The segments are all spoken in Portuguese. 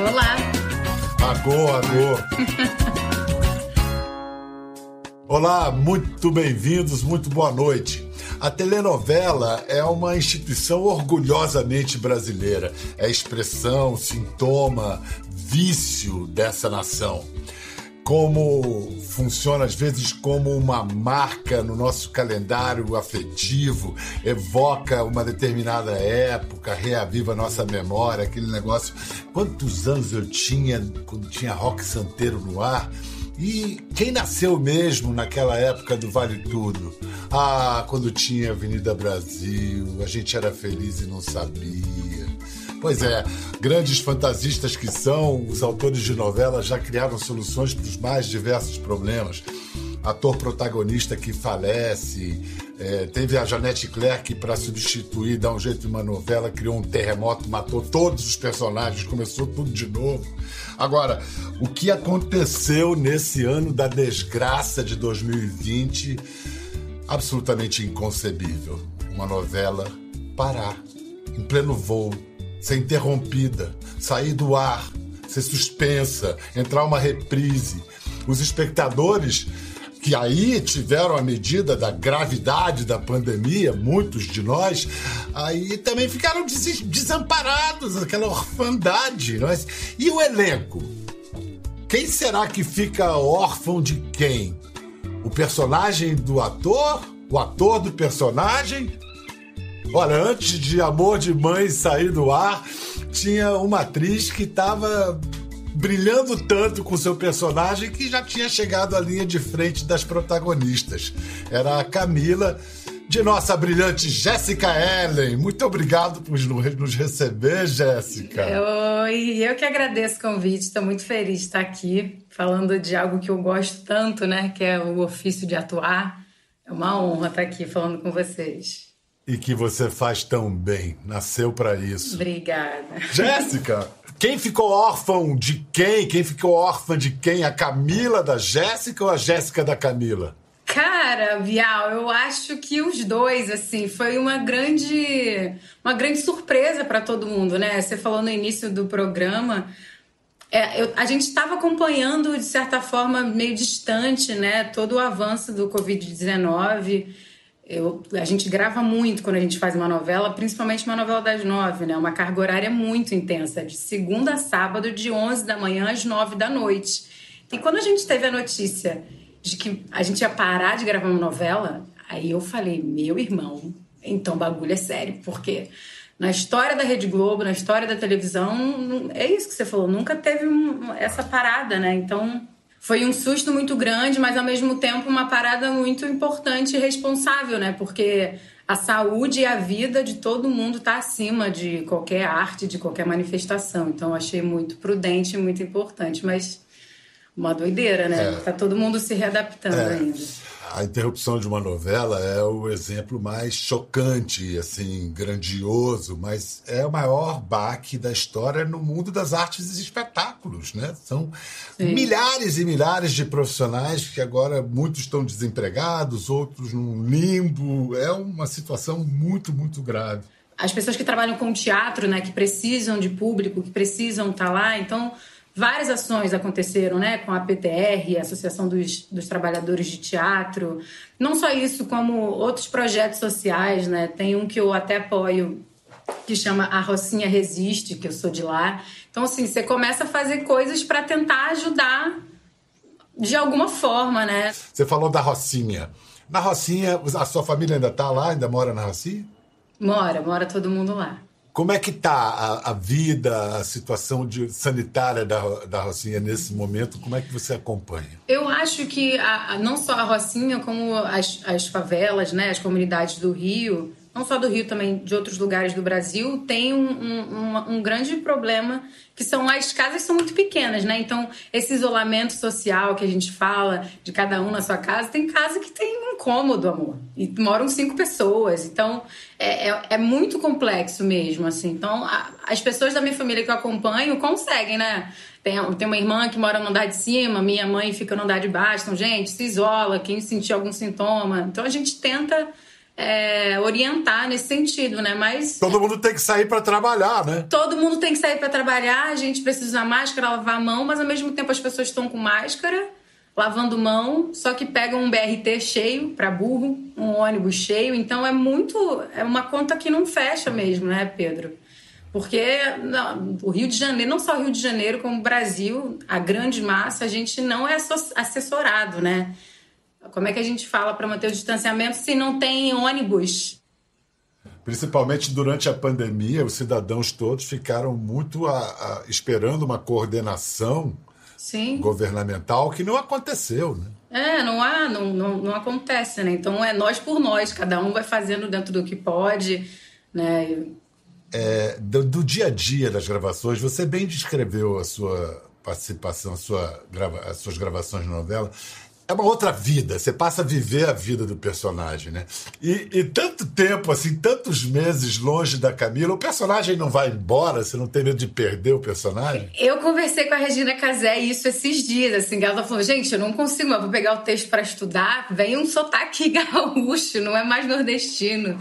Olá. Agô, agô. Olá, muito bem-vindos, muito boa noite. A telenovela é uma instituição orgulhosamente brasileira. É expressão, sintoma, vício dessa nação como funciona às vezes como uma marca no nosso calendário afetivo, evoca uma determinada época, reaviva nossa memória, aquele negócio. Quantos anos eu tinha quando tinha rock santeiro no ar? E quem nasceu mesmo naquela época do Vale Tudo? Ah, quando tinha Avenida Brasil, a gente era feliz e não sabia. Pois é, grandes fantasistas que são, os autores de novelas já criaram soluções para os mais diversos problemas. Ator protagonista que falece, é, teve a Janete Clerc para substituir, dar um jeito em uma novela, criou um terremoto, matou todos os personagens, começou tudo de novo. Agora, o que aconteceu nesse ano da desgraça de 2020? Absolutamente inconcebível. Uma novela parar em pleno voo ser interrompida, sair do ar, ser suspensa, entrar uma reprise. Os espectadores que aí tiveram a medida da gravidade da pandemia, muitos de nós, aí também ficaram des desamparados, aquela orfandade. Nós... É? E o elenco? Quem será que fica órfão de quem? O personagem do ator? O ator do personagem? Olha, antes de Amor de Mãe sair do ar, tinha uma atriz que estava brilhando tanto com seu personagem que já tinha chegado à linha de frente das protagonistas. Era a Camila, de nossa brilhante Jéssica Ellen. Muito obrigado por nos receber, Jéssica. Oi, eu que agradeço o convite. Estou muito feliz de estar aqui falando de algo que eu gosto tanto, né? Que é o ofício de atuar. É uma honra estar aqui falando com vocês e que você faz tão bem. Nasceu para isso. Obrigada. Jéssica, quem ficou órfão de quem? Quem ficou órfã de quem? A Camila da Jéssica ou a Jéssica da Camila? Cara, Vial, eu acho que os dois, assim, foi uma grande, uma grande surpresa para todo mundo, né? Você falou no início do programa, é, eu, a gente estava acompanhando de certa forma meio distante, né? Todo o avanço do Covid-19 eu, a gente grava muito quando a gente faz uma novela, principalmente uma novela das nove, né? Uma carga horária muito intensa, de segunda a sábado, de 11 da manhã às 9 da noite. E quando a gente teve a notícia de que a gente ia parar de gravar uma novela, aí eu falei, meu irmão, então bagulho é sério, porque na história da Rede Globo, na história da televisão, é isso que você falou, nunca teve essa parada, né? Então foi um susto muito grande, mas ao mesmo tempo uma parada muito importante e responsável, né? Porque a saúde e a vida de todo mundo está acima de qualquer arte, de qualquer manifestação. Então, achei muito prudente e muito importante, mas uma doideira, né? É. Tá todo mundo se readaptando é. ainda a interrupção de uma novela é o exemplo mais chocante, assim, grandioso, mas é o maior baque da história no mundo das artes e espetáculos, né? São Sim. milhares e milhares de profissionais que agora muitos estão desempregados, outros num limbo. É uma situação muito, muito grave. As pessoas que trabalham com teatro, né, que precisam de público, que precisam estar tá lá, então Várias ações aconteceram, né, com a PTR, a Associação dos, dos Trabalhadores de Teatro. Não só isso, como outros projetos sociais, né? Tem um que eu até apoio, que chama A Rocinha Resiste, que eu sou de lá. Então, assim, você começa a fazer coisas para tentar ajudar de alguma forma, né? Você falou da Rocinha. Na Rocinha, a sua família ainda está lá? Ainda mora na Rocinha? Mora, mora todo mundo lá. Como é que está a, a, vida, a situação de, sanitária da, da Rocinha nesse momento? Como é que você acompanha? Eu acho que a, não só a Rocinha, como as, as favelas, né, as comunidades do Rio, não só do Rio, também de outros lugares do Brasil, tem um, um, um, grande problema que são as casas são muito pequenas, né? Então, esse isolamento social que a gente fala de cada um na sua casa, tem casa que tem um cômodo, amor. E moram cinco pessoas. Então, é, é, é muito complexo mesmo, assim. Então, a, as pessoas da minha família que eu acompanho conseguem, né? Tem, tem uma irmã que mora no andar de cima, minha mãe fica no andar de baixo. Então, gente, se isola, quem sentir algum sintoma. Então, a gente tenta é, orientar nesse sentido, né? Mas todo mundo tem que sair para trabalhar, né? Todo mundo tem que sair para trabalhar. A gente precisa usar máscara, lavar a mão, mas ao mesmo tempo as pessoas estão com máscara, lavando mão, só que pegam um BRT cheio para burro, um ônibus cheio. Então é muito, é uma conta que não fecha mesmo, né, Pedro? Porque não, o Rio de Janeiro, não só o Rio de Janeiro, como o Brasil, a grande massa, a gente não é assessorado, né? Como é que a gente fala para manter o distanciamento se não tem ônibus? Principalmente durante a pandemia, os cidadãos todos ficaram muito a, a, esperando uma coordenação Sim. governamental que não aconteceu, né? É, não há, não, não, não acontece, né? Então é nós por nós, cada um vai fazendo dentro do que pode, né? É, do, do, dia a dia das gravações, você bem descreveu a sua participação, a sua, as suas gravações de novela é uma outra vida. Você passa a viver a vida do personagem, né? E, e, tanto tempo, assim, tantos meses longe da Camila, o personagem não vai embora? Você não tem medo de perder o personagem? Eu conversei com a Regina Casé isso esses dias, assim, ela falou, gente, eu não consigo, eu vou pegar o texto para estudar, vem um sotaque gaúcho, não é mais nordestino.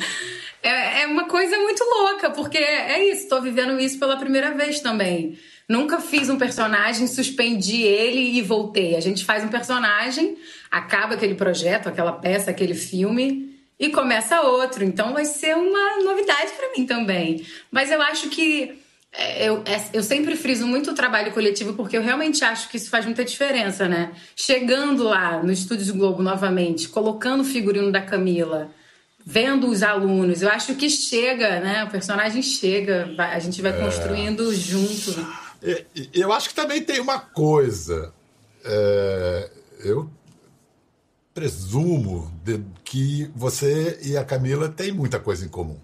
É, é uma coisa muito louca, porque é isso, estou vivendo isso pela primeira vez também. Nunca fiz um personagem, suspendi ele e voltei. A gente faz um personagem, acaba aquele projeto, aquela peça, aquele filme e começa outro. Então vai ser uma novidade para mim também. Mas eu acho que é, eu, é, eu sempre friso muito o trabalho coletivo porque eu realmente acho que isso faz muita diferença, né? Chegando lá no Estúdios Globo novamente, colocando o figurino da Camila, vendo os alunos, eu acho que chega, né? O personagem chega, a gente vai é. construindo junto. Eu acho que também tem uma coisa. É, eu presumo de, que você e a Camila têm muita coisa em comum.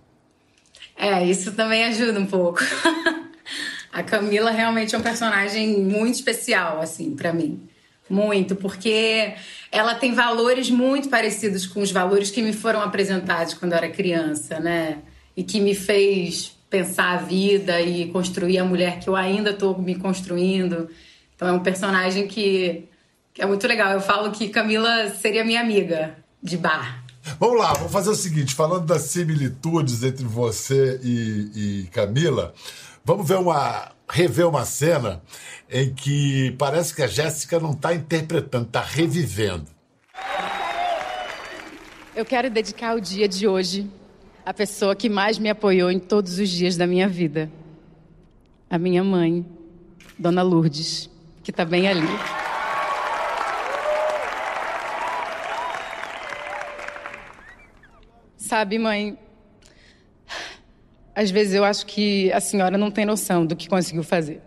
É, isso também ajuda um pouco. a Camila realmente é um personagem muito especial, assim, para mim. Muito, porque ela tem valores muito parecidos com os valores que me foram apresentados quando eu era criança, né? E que me fez pensar a vida e construir a mulher que eu ainda estou me construindo. Então é um personagem que, que é muito legal. Eu falo que Camila seria minha amiga de bar. Vamos lá, vamos fazer o seguinte: falando das similitudes entre você e, e Camila, vamos ver uma rever uma cena em que parece que a Jéssica não está interpretando, está revivendo. Eu quero dedicar o dia de hoje a pessoa que mais me apoiou em todos os dias da minha vida. A minha mãe, Dona Lourdes, que está bem ali. Sabe, mãe, às vezes eu acho que a senhora não tem noção do que conseguiu fazer.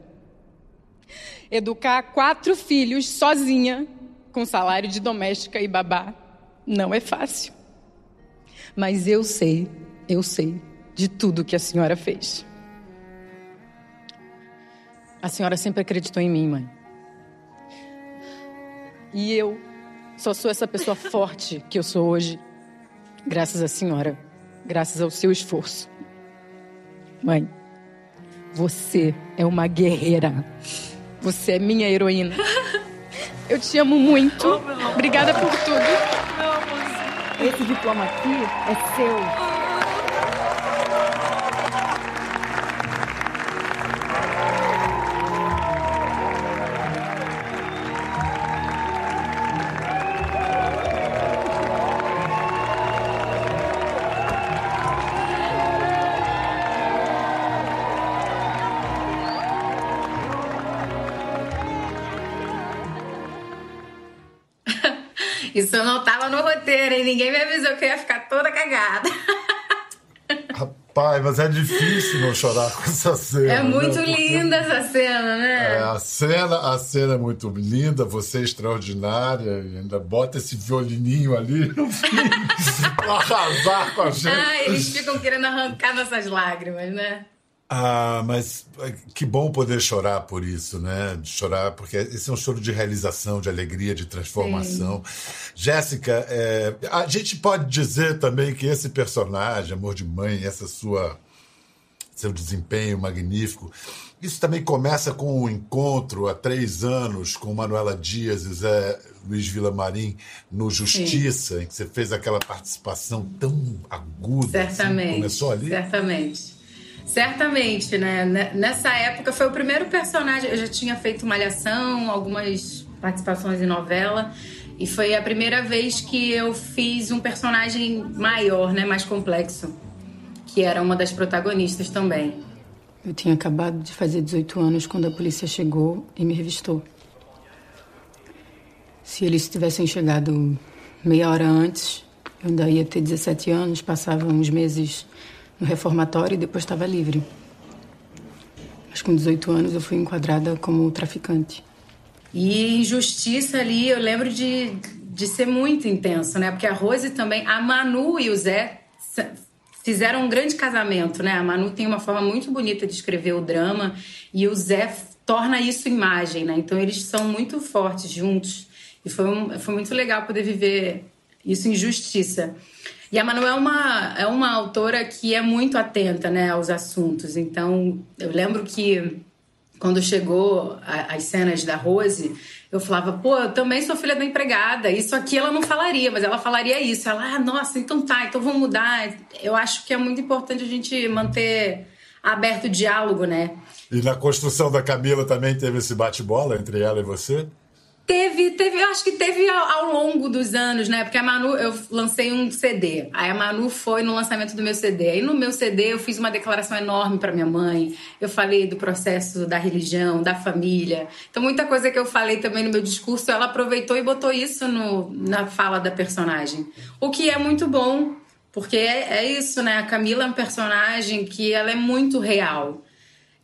Educar quatro filhos sozinha, com salário de doméstica e babá, não é fácil. Mas eu sei eu sei de tudo que a senhora fez. A senhora sempre acreditou em mim, mãe. E eu só sou essa pessoa forte que eu sou hoje, graças à senhora, graças ao seu esforço. Mãe, você é uma guerreira. Você é minha heroína. Eu te amo muito. Obrigada por tudo. Esse diploma aqui é seu. Isso não tava no roteiro, hein? Ninguém me avisou que eu ia ficar toda cagada. Rapaz, mas é difícil não chorar com essa cena. É muito né? linda essa cena, né? É, a cena, a cena é muito linda, você é extraordinária, ainda bota esse violininho ali no fim pra arrasar com a gente. Ah, eles ficam querendo arrancar nossas lágrimas, né? Ah, mas eh, que bom poder chorar por isso, né? Chorar, porque esse é um choro de realização, de alegria, de transformação. Sim. Jéssica, é, a gente pode dizer também que esse personagem, Amor de Mãe, essa sua seu desempenho magnífico. Isso também começa com um encontro há três anos com Manuela Dias e Zé Luiz Villamarim no Justiça, Sim. em que você fez aquela participação tão aguda. Assim. Certamente. Assim, começou ali? Certamente. Certamente, né? Nessa época foi o primeiro personagem. Eu já tinha feito Malhação, algumas participações em novela. E foi a primeira vez que eu fiz um personagem maior, né? Mais complexo. Que era uma das protagonistas também. Eu tinha acabado de fazer 18 anos quando a polícia chegou e me revistou. Se eles tivessem chegado meia hora antes, eu ainda ia ter 17 anos, passava uns meses no reformatório e depois estava livre. Mas com 18 anos eu fui enquadrada como traficante. E injustiça ali, eu lembro de, de ser muito intenso, né? Porque a Rose também, a Manu e o Zé fizeram um grande casamento, né? A Manu tem uma forma muito bonita de escrever o drama e o Zé torna isso imagem, né? Então eles são muito fortes juntos e foi, um, foi muito legal poder viver isso em justiça. E a Manu é uma, é uma autora que é muito atenta né, aos assuntos. Então, eu lembro que quando chegou a, as cenas da Rose, eu falava, pô, eu também sou filha da empregada. Isso aqui ela não falaria, mas ela falaria isso. Ela, ah, nossa, então tá, então vamos mudar. Eu acho que é muito importante a gente manter aberto o diálogo, né? E na construção da Camila também teve esse bate-bola entre ela e você? Teve, teve, eu acho que teve ao, ao, longo dos anos, né? Porque a Manu, eu lancei um CD. Aí a Manu foi no lançamento do meu CD. Aí no meu CD eu fiz uma declaração enorme para minha mãe. Eu falei do processo da religião, da família. Então muita coisa que eu falei também no meu discurso, ela aproveitou e botou isso no, na fala da personagem. O que é muito bom, porque é, é isso, né? A Camila é um personagem que ela é muito real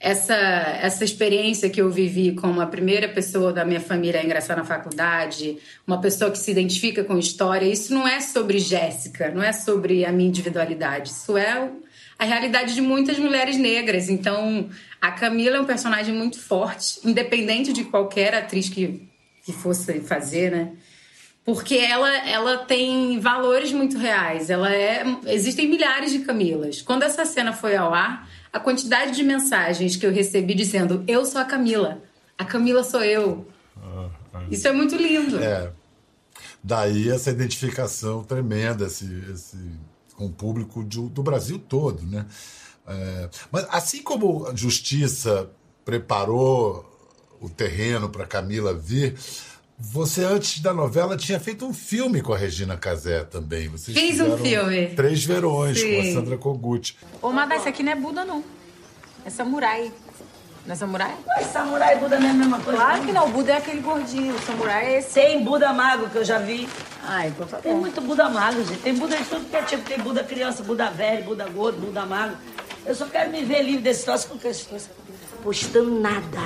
essa, essa experiência que eu vivi como a primeira pessoa da minha família a ingressar na faculdade, uma pessoa que se identifica com história, isso não é sobre Jéssica, não é sobre a minha individualidade, isso é a realidade de muitas mulheres negras. Então, a Camila é um personagem muito forte, independente de qualquer atriz que, que fosse fazer, né? Porque ela, ela tem valores muito reais. Ela é. Existem milhares de Camilas. Quando essa cena foi ao ar, a quantidade de mensagens que eu recebi dizendo: Eu sou a Camila, a Camila sou eu. Ah, ah. Isso é muito lindo. É. Daí essa identificação tremenda esse, esse, com o público de, do Brasil todo, né? É, mas assim como a Justiça preparou o terreno para Camila vir, você, antes da novela, tinha feito um filme com a Regina Casé também. Vocês Fiz um filme. Três Verões, Sim. com a Sandra Kogut. Ô, Madá, esse aqui não é Buda, não. É samurai. Não é samurai? Mas samurai e Buda não é a mesma coisa. Claro não. que não. O Buda é aquele gordinho. O samurai é esse. Tem Buda mago, que eu já vi. Ai, por favor. Tem muito Buda mago, gente. Tem Buda de tudo que é tipo. Tem Buda criança, Buda velho, Buda gordo, Buda mago. Eu só quero me ver livre desse troço porque esse troço postando nada.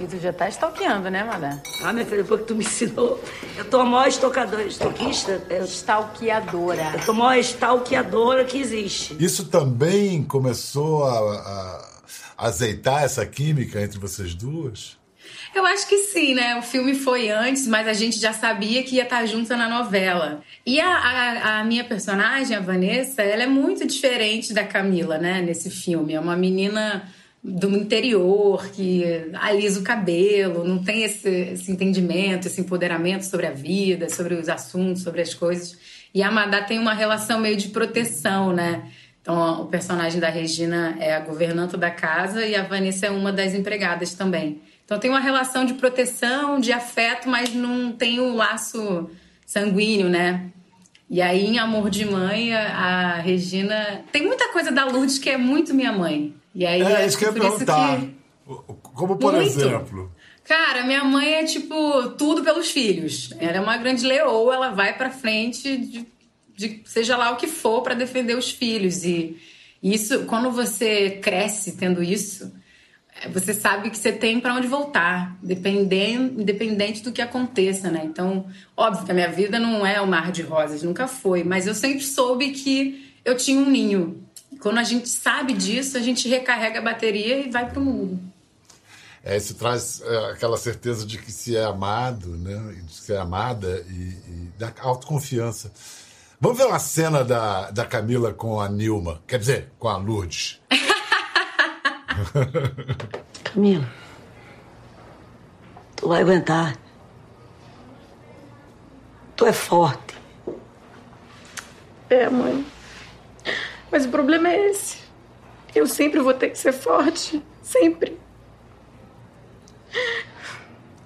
E tu já tá stalkeando, né, Madá? Ah, minha filha, depois que tu me ensinou. Eu tô a maior estocadora, estoquista. Eu... Stalkeadora. Eu tô a maior stalkeadora que existe. Isso também começou a, a azeitar essa química entre vocês duas? Eu acho que sim, né? O filme foi antes, mas a gente já sabia que ia estar junto na novela. E a, a, a, minha personagem, a Vanessa, ela é muito diferente da Camila, né? Nesse filme. É uma menina do interior, que alisa o cabelo, não tem esse, esse, entendimento, esse empoderamento sobre a vida, sobre os assuntos, sobre as coisas. E a Amadá tem uma relação meio de proteção, né? Então, o personagem da Regina é a governanta da casa e a Vanessa é uma das empregadas também. Então, tem uma relação de proteção, de afeto, mas não tem o laço sanguíneo, né? E aí, em Amor de Mãe, a Regina. Tem muita coisa da Lourdes que é muito minha mãe. E aí, é isso que eu ia perguntar. Que... Como por Muito. exemplo? Cara, minha mãe é tipo tudo pelos filhos. Ela é uma grande leoa, ela vai para frente de, de, seja lá o que for para defender os filhos e isso, quando você cresce tendo isso, você sabe que você tem para onde voltar, dependendo, independente do que aconteça, né? Então, óbvio que a minha vida não é o mar de rosas, nunca foi, mas eu sempre soube que eu tinha um ninho quando a gente sabe disso, a gente recarrega a bateria e vai para o mundo. É, isso traz é, aquela certeza de que se é amado, né? De se é amada e, e da autoconfiança. Vamos ver uma cena da, da Camila com a Nilma, quer dizer, com a Lourdes. Camila, tu vai aguentar. Tu é forte. É, mãe. Mas o problema é esse. Eu sempre vou ter que ser forte. Sempre.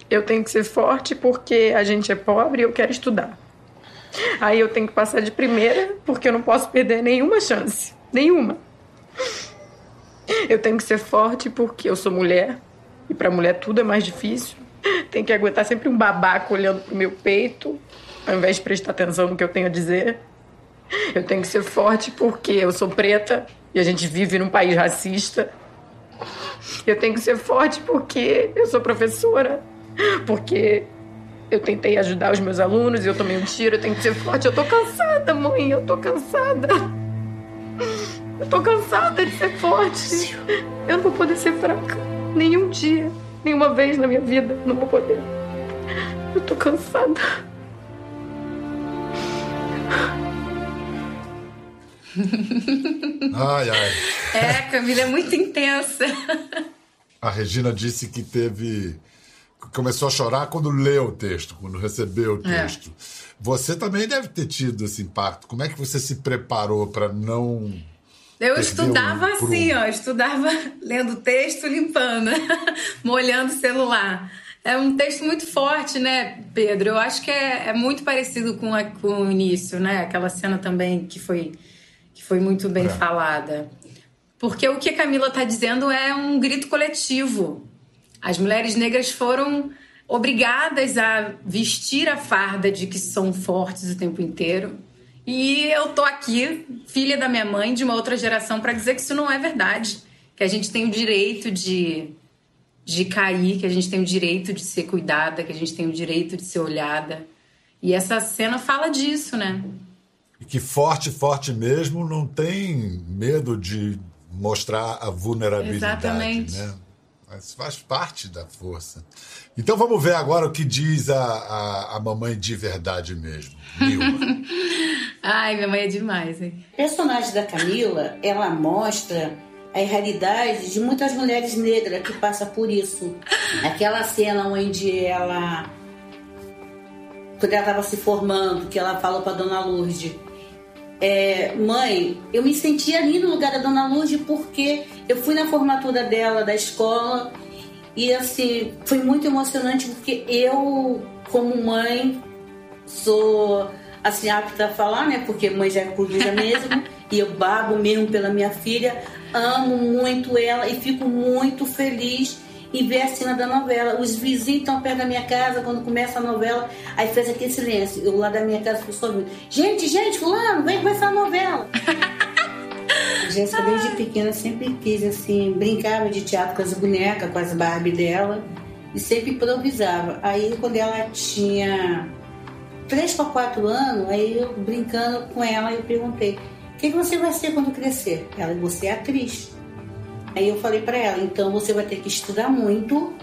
Eu tenho que ser forte porque a gente é pobre e eu quero estudar. Aí eu tenho que passar de primeira porque eu não posso perder nenhuma chance. Nenhuma. Eu tenho que ser forte porque eu sou mulher e para mulher tudo é mais difícil. Tem que aguentar sempre um babaco olhando pro meu peito, ao invés de prestar atenção no que eu tenho a dizer. Eu tenho que ser forte porque eu sou preta e a gente vive num país racista. Eu tenho que ser forte porque eu sou professora, porque eu tentei ajudar os meus alunos e eu tomei um tiro. Eu tenho que ser forte. Eu tô cansada, mãe. Eu tô cansada. Eu tô cansada de ser forte. Eu não vou poder ser fraca. Nenhum dia, nenhuma vez na minha vida. Não vou poder. Eu tô cansada. Ai, ai. É, Camila é muito intensa. A Regina disse que teve. Começou a chorar quando leu o texto, quando recebeu o É. texto. Você também deve ter tido esse impacto. Como é que você se preparou para não. Eu estudava um assim, ó, estudava lendo texto, limpando, molhando o celular. É um texto muito forte, né, Pedro? Eu acho que é, é muito parecido com, a- com o início, né? Aquela cena também que foi, foi muito bem É. falada. Porque o que a Camila está dizendo é um grito coletivo. As mulheres negras foram obrigadas a vestir a farda de que são fortes o tempo inteiro. E eu tô aqui, filha da minha mãe, de uma outra geração, para dizer que isso não é verdade. Que a gente tem o direito de, de cair, que a gente tem o direito de ser cuidada, que a gente tem o direito de ser olhada. E essa cena fala disso, né? Que forte, forte mesmo, não tem medo de mostrar a vulnerabilidade. Exatamente. Né? Mas faz parte da força. Então vamos ver agora o que diz a, a, a mamãe de verdade mesmo, Nilma. Ai, minha mãe é demais, hein? A personagem da Camila, ela mostra a realidade de muitas mulheres negras que passam por isso. Aquela cena onde ela quando ela estava se formando, que ela falou para Dona Lourdes, é, mãe, eu me senti ali no lugar da Dona Lourdes porque eu fui na formatura dela da escola e assim foi muito emocionante porque eu, como mãe, sou assim apta a falar, né? Porque mãe já é coruja mesmo e eu babo mesmo pela minha filha, amo muito ela e fico muito feliz em ver a cena da novela. Os vizinhos estão perto da minha casa quando começa a novela, aí faz aquele silêncio. Eu lá da minha casa pessoal ouvindo, gente, gente, fulano, vem começar a novela. Jéssica desde pequena sempre quis assim, brincava de teatro com as bonecas, com as Barbie dela e sempre improvisava. Aí quando ela tinha três para quatro anos, aí eu brincando com ela, eu perguntei: o que, que você vai ser quando crescer? Ela, você é atriz. Aí eu falei para ela: então você vai ter que estudar muito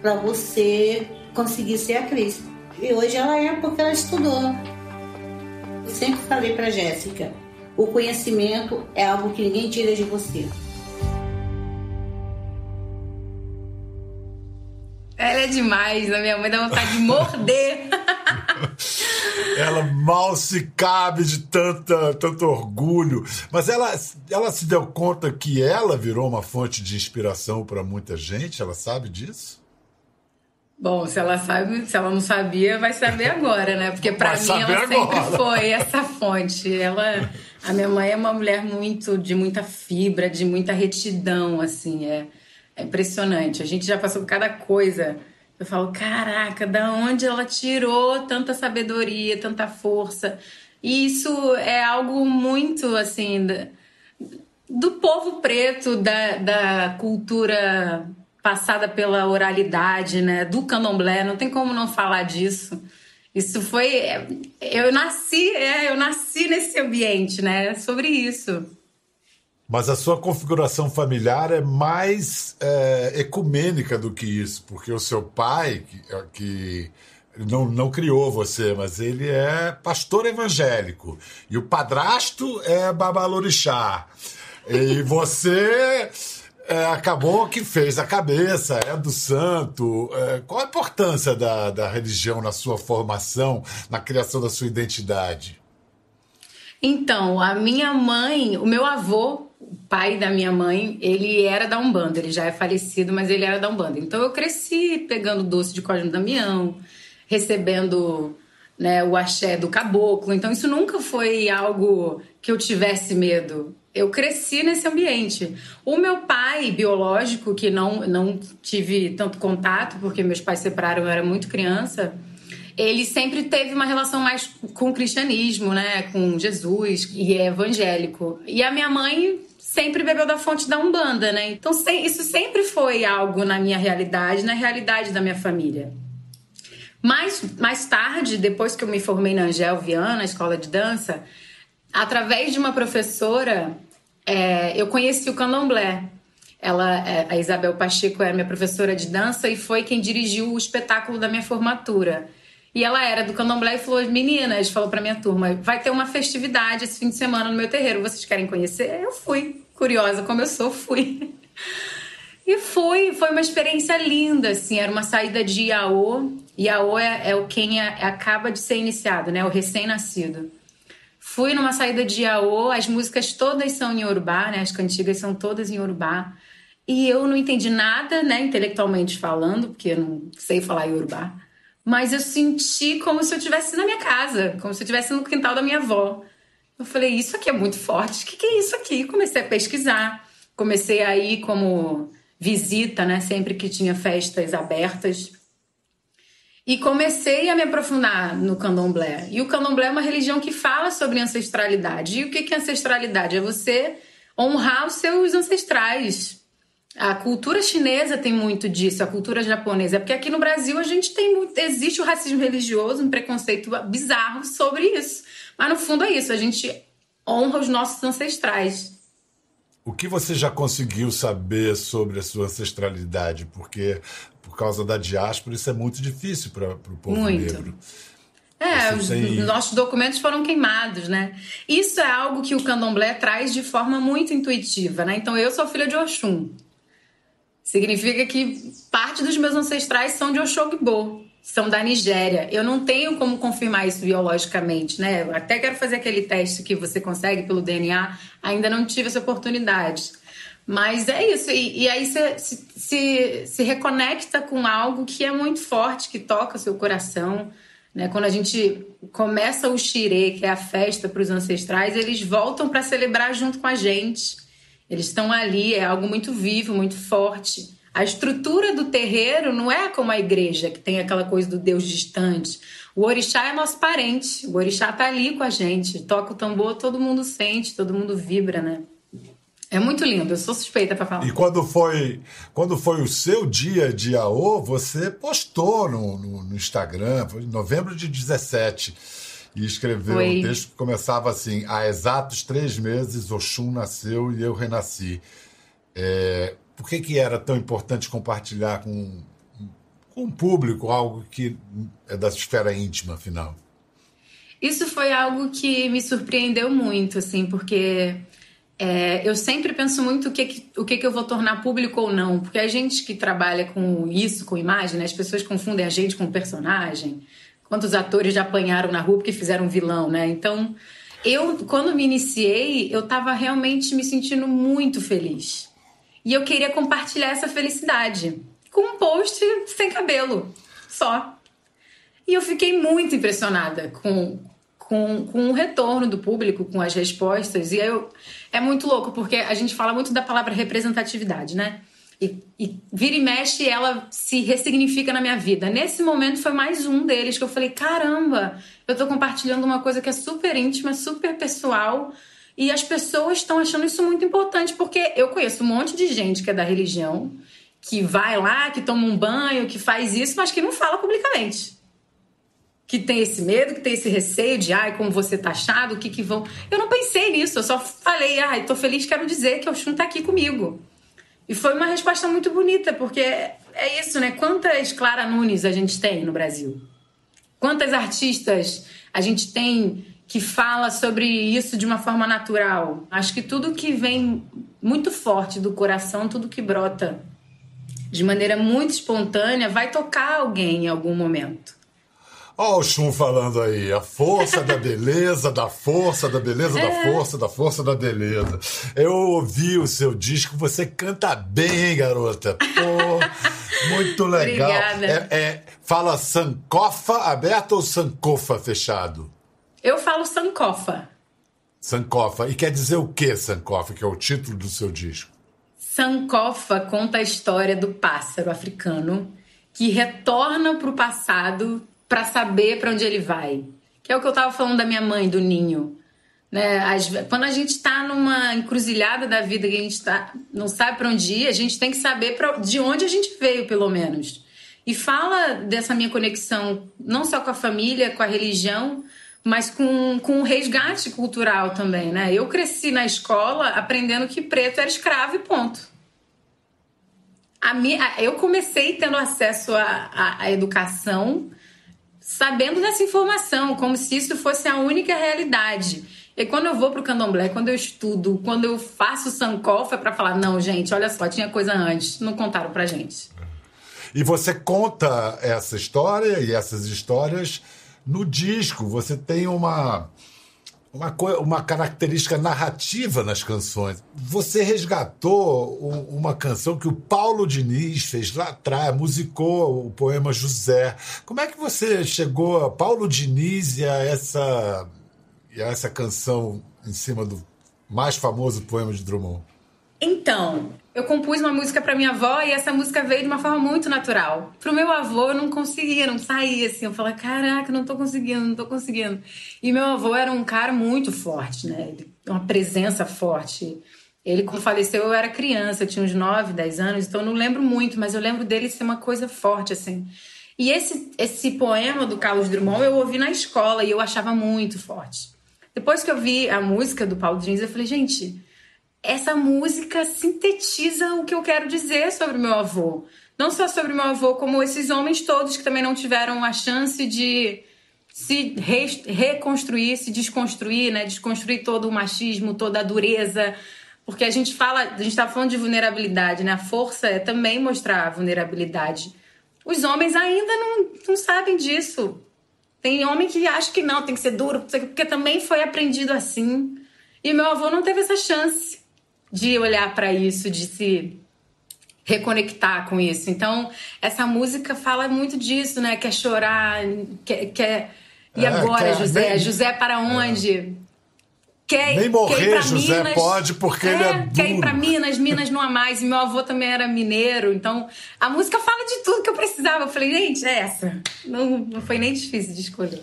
para você conseguir ser atriz. E hoje ela é porque ela estudou. Eu sempre falei para Jéssica: o conhecimento é algo que ninguém tira de você. Ela é demais, a minha mãe dá vontade de morder. Ela mal se cabe de tanta, tanto orgulho. Mas ela, ela se deu conta que ela virou uma fonte de inspiração para muita gente? Ela sabe disso? Bom, se ela sabe, se ela não sabia, vai saber agora, né? Porque pra Vai mim ela agora. sempre foi essa fonte. Ela, a minha mãe é uma mulher muito de muita fibra, de muita retidão, assim, é, é impressionante. A gente já passou por cada coisa. Eu falo, caraca, da onde ela tirou tanta sabedoria, tanta força? E isso é algo muito assim do povo preto, da, da cultura passada pela oralidade, né? Do candomblé, não tem como não falar disso. Isso foi. Eu nasci, é, eu nasci nesse ambiente, né? É sobre isso. Mas a sua configuração familiar é mais é, ecumênica do que isso, porque o seu pai, que, que não, não criou você, mas ele é pastor evangélico. E o padrasto é babalorixá. E você é, acabou que fez a cabeça, é do santo. É, qual a importância da, da religião na sua formação, na criação da sua identidade? Então, a minha mãe, o meu avô, o pai da minha mãe, ele era da Umbanda, ele já é falecido, mas ele era da Umbanda. Então eu cresci pegando doce de Cosme Damião, recebendo né, o axé do caboclo. Então isso nunca foi algo que eu tivesse medo. Eu cresci nesse ambiente. O meu pai biológico, que não, não tive tanto contato, porque meus pais separaram, eu era muito criança, ele sempre teve uma relação mais com o cristianismo, né? Com Jesus, e é evangélico. E a minha mãe sempre bebeu da fonte da Umbanda, né? Então isso sempre foi algo na minha realidade, na realidade da minha família. Mais, mais tarde, depois que eu me formei na Angel Viana, escola de dança, através de uma professora, é, eu conheci o candomblé. Ela, é, a Isabel Pacheco era minha professora de dança e foi quem dirigiu o espetáculo da minha formatura. E ela era do candomblé e falou: Meninas, falou pra minha turma, vai ter uma festividade esse fim de semana no meu terreiro, vocês querem conhecer? Eu fui, curiosa como eu sou, fui. E fui, foi uma experiência linda, assim, era uma saída de Iaô. Iaô é, é o quem é, acaba de ser iniciado, né? O recém-nascido. Fui numa saída de Iaô, as músicas todas são em Yorubá, né? As cantigas são todas em Yorubá. E eu não entendi nada, né, intelectualmente falando, porque eu não sei falar Yorubá. Mas eu senti como se eu estivesse na minha casa, como se eu estivesse no quintal da minha avó. Eu falei, isso aqui é muito forte, o que, que é isso aqui? Comecei a pesquisar, comecei a ir como visita, né? Sempre que tinha festas abertas. E comecei a me aprofundar no candomblé. E o candomblé é uma religião que fala sobre ancestralidade. E o que é ancestralidade? É você honrar os seus ancestrais. A cultura chinesa tem muito disso, a cultura japonesa. Porque aqui no Brasil a gente tem muito. Existe o racismo religioso, um preconceito bizarro sobre isso. Mas no fundo é isso, a gente honra os nossos ancestrais. O que você já conseguiu saber sobre a sua ancestralidade? Porque por causa da diáspora isso é muito difícil para o povo muito. negro. É, os tem... nossos documentos foram queimados, né? Isso é algo que o candomblé traz de forma muito intuitiva, né? Então eu sou filha de Oxum. Significa que parte dos meus ancestrais são de Oxogbo são da Nigéria. Eu não tenho como confirmar isso biologicamente, né? Eu até quero fazer aquele teste que você consegue pelo DNA, ainda não tive essa oportunidade. Mas é isso, e, e aí você se, se, se, reconecta com algo que é muito forte, que toca o seu coração. Né? Quando a gente começa o xirê, que é a festa para os ancestrais, eles voltam para celebrar junto com a gente. Eles estão ali, é algo muito vivo, muito forte. A estrutura do terreiro não é como a igreja, que tem aquela coisa do Deus distante. O orixá é nosso parente. O orixá tá ali com a gente. Toca o tambor, todo mundo sente, todo mundo vibra, né? É muito lindo, eu sou suspeita para falar. E quando foi, quando foi o seu dia de AO, você postou no, no, no Instagram, foi em novembro de 17, e escreveu foi. um texto que começava assim: há exatos três meses Oxum nasceu e eu renasci. É, por que, que era tão importante compartilhar com, com o público algo que é da esfera íntima, afinal? Isso foi algo que me surpreendeu muito, assim, porque é, eu sempre penso muito o que, o que, que eu vou tornar público ou não, porque a gente que trabalha com isso, com imagem, né, as pessoas confundem a gente com personagem. Quantos atores já apanharam na rua porque fizeram vilão, né? Então, eu, quando me iniciei, eu estava realmente me sentindo muito feliz. E eu queria compartilhar essa felicidade com um post sem cabelo, só. E eu fiquei muito impressionada com, com, com o retorno do público, com as respostas. E eu, é muito louco, porque a gente fala muito da palavra representatividade, né? E, e vira e mexe, ela se ressignifica na minha vida. Nesse momento foi mais um deles que eu falei: caramba, eu tô compartilhando uma coisa que é super íntima, super pessoal e as pessoas estão achando isso muito importante, porque eu conheço um monte de gente que é da religião, que vai lá, que toma um banho, que faz isso, mas que não fala publicamente. Que tem esse medo, que tem esse receio de, ai, como você tá achado, o que que vão. Eu não pensei nisso, eu só falei, ai, tô feliz, quero dizer que o Xun tá aqui comigo. E foi uma resposta muito bonita, porque é isso, né? Quantas Clara Nunes a gente tem no Brasil? Quantas artistas a gente tem que fala sobre isso de uma forma natural. Acho que tudo que vem muito forte do coração, tudo que brota de maneira muito espontânea, vai tocar alguém em algum momento. Olha o Chum falando aí, a força da beleza, da força, da beleza, é. da força, da força, da beleza. Eu ouvi o seu disco, você canta bem, hein, garota? Pô, muito legal. Obrigada. É, é, fala Sankofa aberto ou Sankofa fechado? Eu falo Sankofa. Sankofa. E quer dizer o que, Sankofa, que é o título do seu disco? Sankofa conta a história do pássaro africano que retorna para o passado para saber para onde ele vai. Que é o que eu estava falando da minha mãe, do ninho. Né? As, quando a gente está numa encruzilhada da vida que a gente tá, não sabe para onde ir, a gente tem que saber pra, de onde a gente veio, pelo menos. E fala dessa minha conexão, não só com a família, com a religião, mas com, com resgate cultural também, né? Eu cresci na escola aprendendo que preto era escravo e ponto. A minha, eu comecei tendo acesso à, educação sabendo dessa informação, como se isso fosse a única realidade. E quando eu vou para o candomblé, quando eu estudo, quando eu faço sankofa, é para falar, não, gente, olha só, tinha coisa antes, não contaram para gente. E você conta essa história e essas histórias no disco você tem uma, uma, uma característica narrativa nas canções. Você resgatou uma canção que o Paulo Diniz fez lá atrás, musicou o poema José. Como é que você chegou a Paulo Diniz e a essa, e a essa canção em cima do mais famoso poema de Drummond? Então, eu compus uma música para minha avó e essa música veio de uma forma muito natural. Pro meu avô eu não conseguia, não saía assim. Eu falava, caraca, não tô conseguindo, não tô conseguindo. E meu avô era um cara muito forte, né? Uma presença forte. Ele, quando faleceu, eu era criança, tinha uns 9, 10 anos, então eu não lembro muito, mas eu lembro dele ser uma coisa forte, assim. E esse, esse poema do Carlos Drummond eu ouvi na escola e eu achava muito forte. Depois que eu vi a música do Paulo Diniz, eu falei, gente, essa música sintetiza o que eu quero dizer sobre meu avô. Não só sobre meu avô, como esses homens todos que também não tiveram a chance de se re reconstruir, se desconstruir, né? Desconstruir todo o machismo, toda a dureza. Porque a gente fala, a gente está falando de vulnerabilidade, né? A força é também mostrar a vulnerabilidade. Os homens ainda não, não sabem disso. Tem homem que acha que não, tem que ser duro, porque também foi aprendido assim. E meu avô não teve essa chance de olhar para isso, de se reconectar com isso. Então, essa música fala muito disso, né? Quer chorar, quer. quer... E é, agora, quer, José? Nem... José para onde? É. Quer, Nem morrer, quer José Minas, pode, porque é, ele é duro. Quer ir pra Minas, Minas não há mais. E meu avô também era mineiro. Então, a música fala de tudo que eu precisava. Eu falei, gente, é essa. Não, não foi nem difícil de escolher.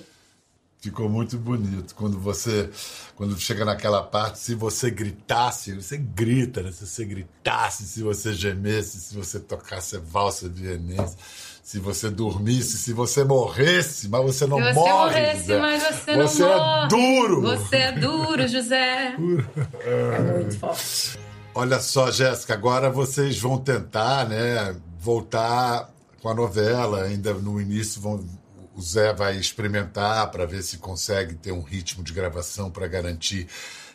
Ficou muito bonito. Quando você quando chega naquela parte, se você gritasse, você grita, né? Se você gritasse, se você gemesse, se você tocasse valsa vienense, se você dormisse, se você morresse, mas você não se você morre. Morresse, José. mas você, não você é morre. duro. Você é duro, José. é muito forte. Olha só, Jéssica, agora vocês vão tentar, né, voltar com a novela. Ainda no início vão o Zé vai experimentar para ver se consegue ter um ritmo de gravação para garantir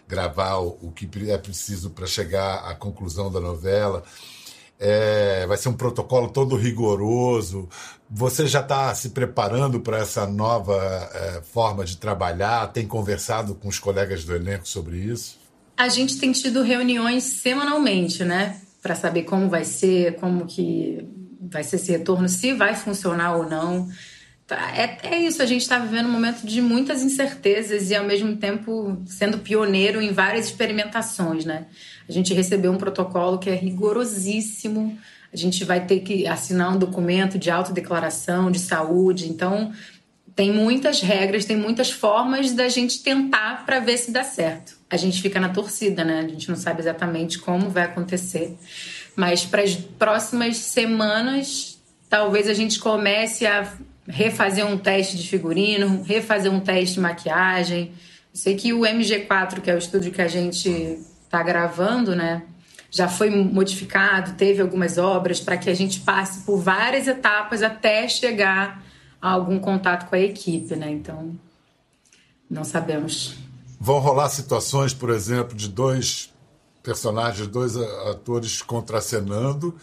gravar o, que é preciso para chegar à conclusão da novela. É, vai ser um protocolo todo rigoroso. Você já está se preparando para essa nova é, forma de trabalhar? Tem conversado com os colegas do elenco sobre isso? A gente tem tido reuniões semanalmente, né? Para saber como vai ser, como que vai ser esse retorno, se vai funcionar ou não. Tá, é, é isso, a gente está vivendo um momento de muitas incertezas e ao mesmo tempo sendo pioneiro em várias experimentações, né? A gente recebeu um protocolo que é rigorosíssimo, a gente vai ter que assinar um documento de autodeclaração de saúde, então tem muitas regras, tem muitas formas da gente tentar para ver se dá certo. A gente fica na torcida, né? A gente não sabe exatamente como vai acontecer, mas para as próximas semanas talvez a gente comece a refazer um teste de figurino, refazer um teste de maquiagem. Eu sei que o MG4, que é o estúdio que a gente está gravando, né, já foi modificado, teve algumas obras para que a gente passe por várias etapas até chegar a algum contato com a equipe, né? Então, Não sabemos. Vão rolar situações, por exemplo, de dois personagens, dois atores contracenando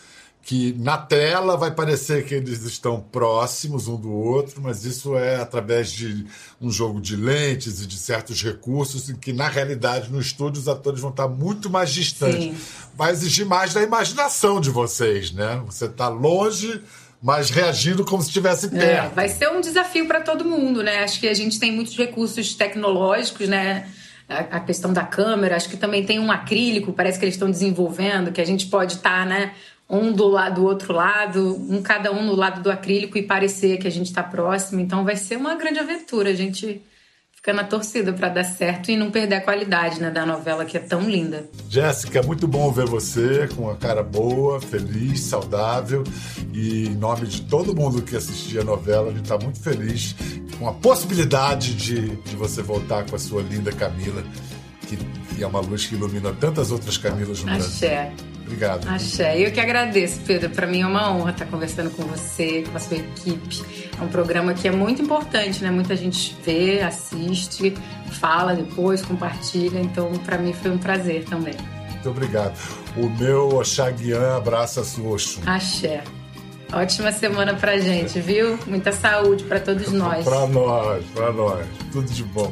que na tela vai parecer que eles estão próximos um do outro, mas isso é através de um jogo de lentes e de certos recursos, em que na realidade no estúdio os atores vão estar muito mais distantes. Sim. Vai exigir mais da imaginação de vocês, né? Você está longe, mas reagindo como se estivesse é, perto. É, vai ser um desafio para todo mundo, né? Acho que a gente tem muitos recursos tecnológicos, né? A, questão da câmera, acho que também tem um acrílico, parece que eles estão desenvolvendo, que a gente pode estar, tá, né? Um do lado do outro lado, um cada um no lado do acrílico e parecer que a gente está próximo. Então vai ser uma grande aventura. A gente fica na torcida para dar certo e não perder a qualidade né, da novela que é tão linda. Jéssica, muito bom ver você com uma cara boa, feliz, saudável e em nome de todo mundo que assistia a novela, a gente está muito feliz com a possibilidade de, de você voltar com a sua linda Camila, que é uma luz que ilumina tantas outras Camilas no Axé. Brasil. Obrigado. Achei. Eu que agradeço, Pedro. Para mim é uma honra estar conversando com você, com a sua equipe. É um programa que é muito importante, né? Muita gente vê, assiste, fala depois, compartilha. Então, para mim foi um prazer também. Muito obrigado. O meu Oxaguian abraça sua Oxum. Axé. Ótima semana pra gente, viu? Muita saúde para todos nós. para nós, para nós. Tudo de bom.